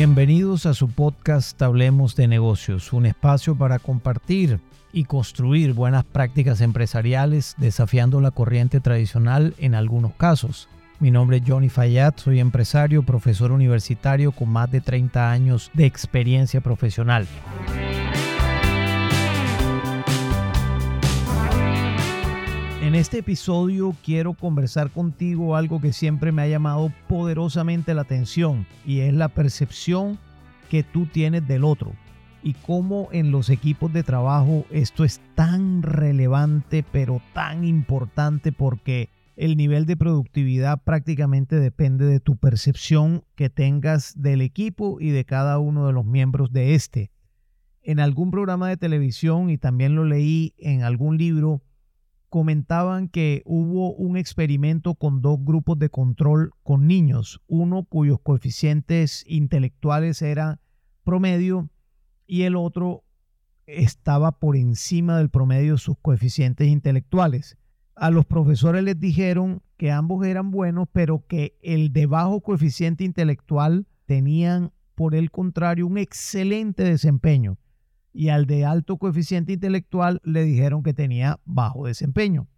Bienvenidos a su podcast Hablemos de negocios, un espacio para compartir y construir buenas prácticas empresariales desafiando la corriente tradicional en algunos casos. Mi nombre es Johnny Fayad, soy empresario, profesor universitario con más de 30 años de experiencia profesional. Este episodio quiero conversar contigo algo que siempre me ha llamado poderosamente la atención y es la percepción que tú tienes del otro y cómo en los equipos de trabajo esto es tan relevante pero tan importante porque el nivel de productividad prácticamente depende de tu percepción que tengas del equipo y de cada uno de los miembros de este. En algún programa de televisión y también lo leí en algún libro, comentaban que hubo un experimento con dos grupos de control con niños, uno cuyos coeficientes intelectuales eran promedio y el otro estaba por encima del promedio de sus coeficientes intelectuales. A los profesores les dijeron que ambos eran buenos, pero que el de bajo coeficiente intelectual tenían, por el contrario, un excelente desempeño y al de alto coeficiente intelectual le dijeron que tenía bajo desempeño.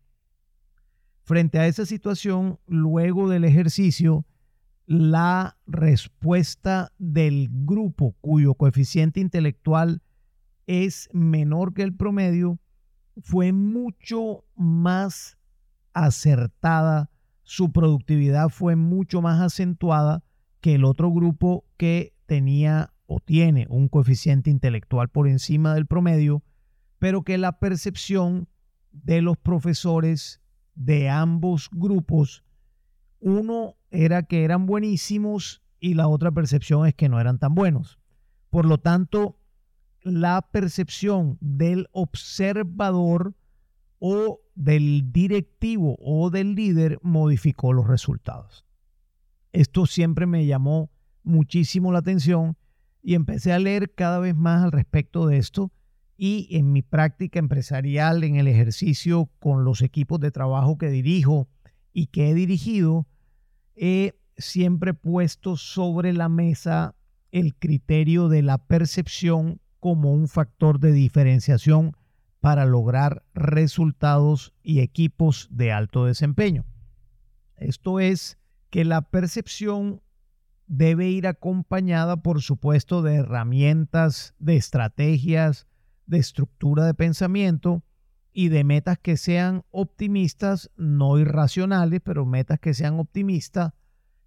Frente a esa situación, luego del ejercicio, la respuesta del grupo cuyo coeficiente intelectual es menor que el promedio fue mucho más acertada, su productividad fue mucho más acentuada que el otro grupo que tenía tiene un coeficiente intelectual por encima del promedio, pero que la percepción de los profesores de ambos grupos, uno era que eran buenísimos y la otra percepción es que no eran tan buenos. Por lo tanto, la percepción del observador o del directivo o del líder modificó los resultados. Esto siempre me llamó muchísimo la atención y empecé a leer cada vez más al respecto de esto y en mi práctica empresarial, en el ejercicio con los equipos de trabajo que dirijo y que he dirigido, he siempre puesto sobre la mesa el criterio de la percepción como un factor de diferenciación para lograr resultados y equipos de alto desempeño. Esto es que la percepción debe ir acompañada, por supuesto, de herramientas, de estrategias, de estructura de pensamiento y de metas que sean optimistas, no irracionales, pero metas que sean optimistas,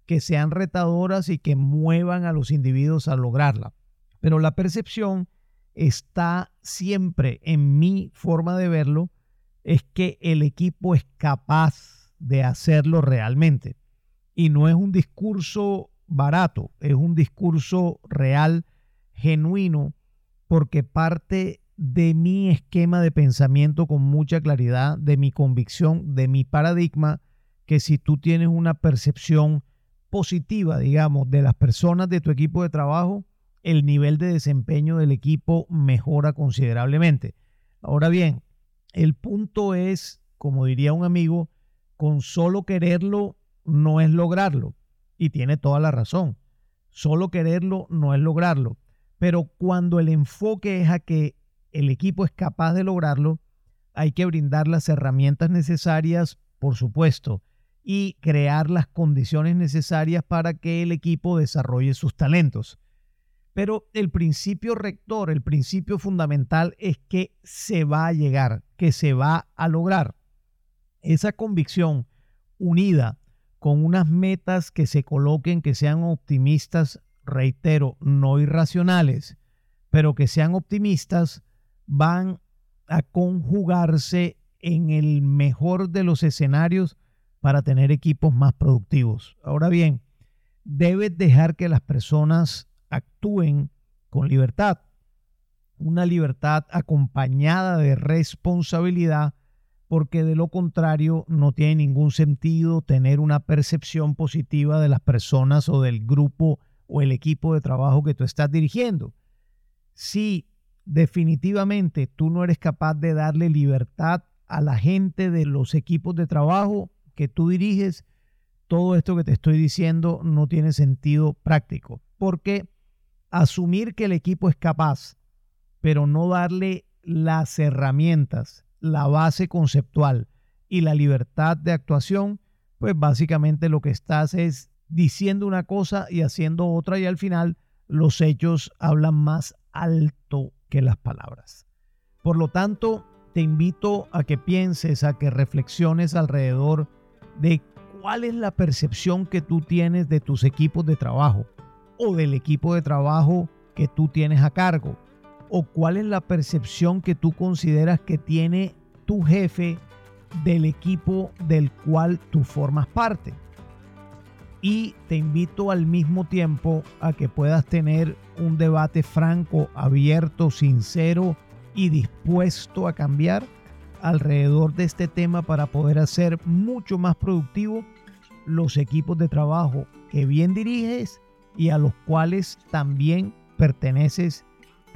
que sean retadoras y que muevan a los individuos a lograrla. Pero la percepción está siempre en mi forma de verlo, es que el equipo es capaz de hacerlo realmente. Y no es un discurso barato, es un discurso real, genuino, porque parte de mi esquema de pensamiento con mucha claridad, de mi convicción, de mi paradigma, que si tú tienes una percepción positiva, digamos, de las personas de tu equipo de trabajo, el nivel de desempeño del equipo mejora considerablemente. Ahora bien, el punto es, como diría un amigo, con solo quererlo no es lograrlo y tiene toda la razón. Solo quererlo no es lograrlo. Pero cuando el enfoque es a que el equipo es capaz de lograrlo, hay que brindar las herramientas necesarias, por supuesto, y crear las condiciones necesarias para que el equipo desarrolle sus talentos. Pero el principio rector, el principio fundamental es que se va a llegar, que se va a lograr. Esa convicción unida con unas metas que se coloquen, que sean optimistas, reitero, no irracionales, pero que sean optimistas, van a conjugarse en el mejor de los escenarios para tener equipos más productivos. Ahora bien, debes dejar que las personas actúen con libertad, una libertad acompañada de responsabilidad porque de lo contrario no tiene ningún sentido tener una percepción positiva de las personas o del grupo o el equipo de trabajo que tú estás dirigiendo. Si definitivamente tú no eres capaz de darle libertad a la gente de los equipos de trabajo que tú diriges, todo esto que te estoy diciendo no tiene sentido práctico, porque asumir que el equipo es capaz, pero no darle las herramientas, la base conceptual y la libertad de actuación, pues básicamente lo que estás es diciendo una cosa y haciendo otra y al final los hechos hablan más alto que las palabras. Por lo tanto, te invito a que pienses, a que reflexiones alrededor de cuál es la percepción que tú tienes de tus equipos de trabajo o del equipo de trabajo que tú tienes a cargo o cuál es la percepción que tú consideras que tiene tu jefe del equipo del cual tú formas parte. Y te invito al mismo tiempo a que puedas tener un debate franco, abierto, sincero y dispuesto a cambiar alrededor de este tema para poder hacer mucho más productivo los equipos de trabajo que bien diriges y a los cuales también perteneces,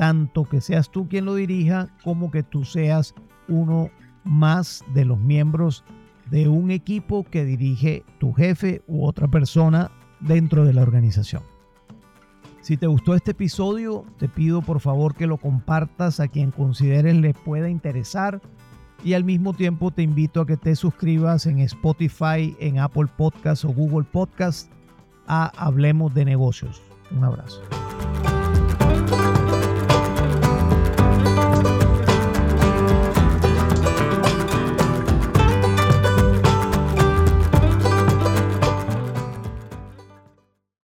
tanto que seas tú quien lo dirija como que tú seas uno más de los miembros de un equipo que dirige tu jefe u otra persona dentro de la organización. Si te gustó este episodio, te pido por favor que lo compartas a quien consideres le pueda interesar y al mismo tiempo te invito a que te suscribas en Spotify, en Apple Podcast o Google Podcast a Hablemos de Negocios. Un abrazo.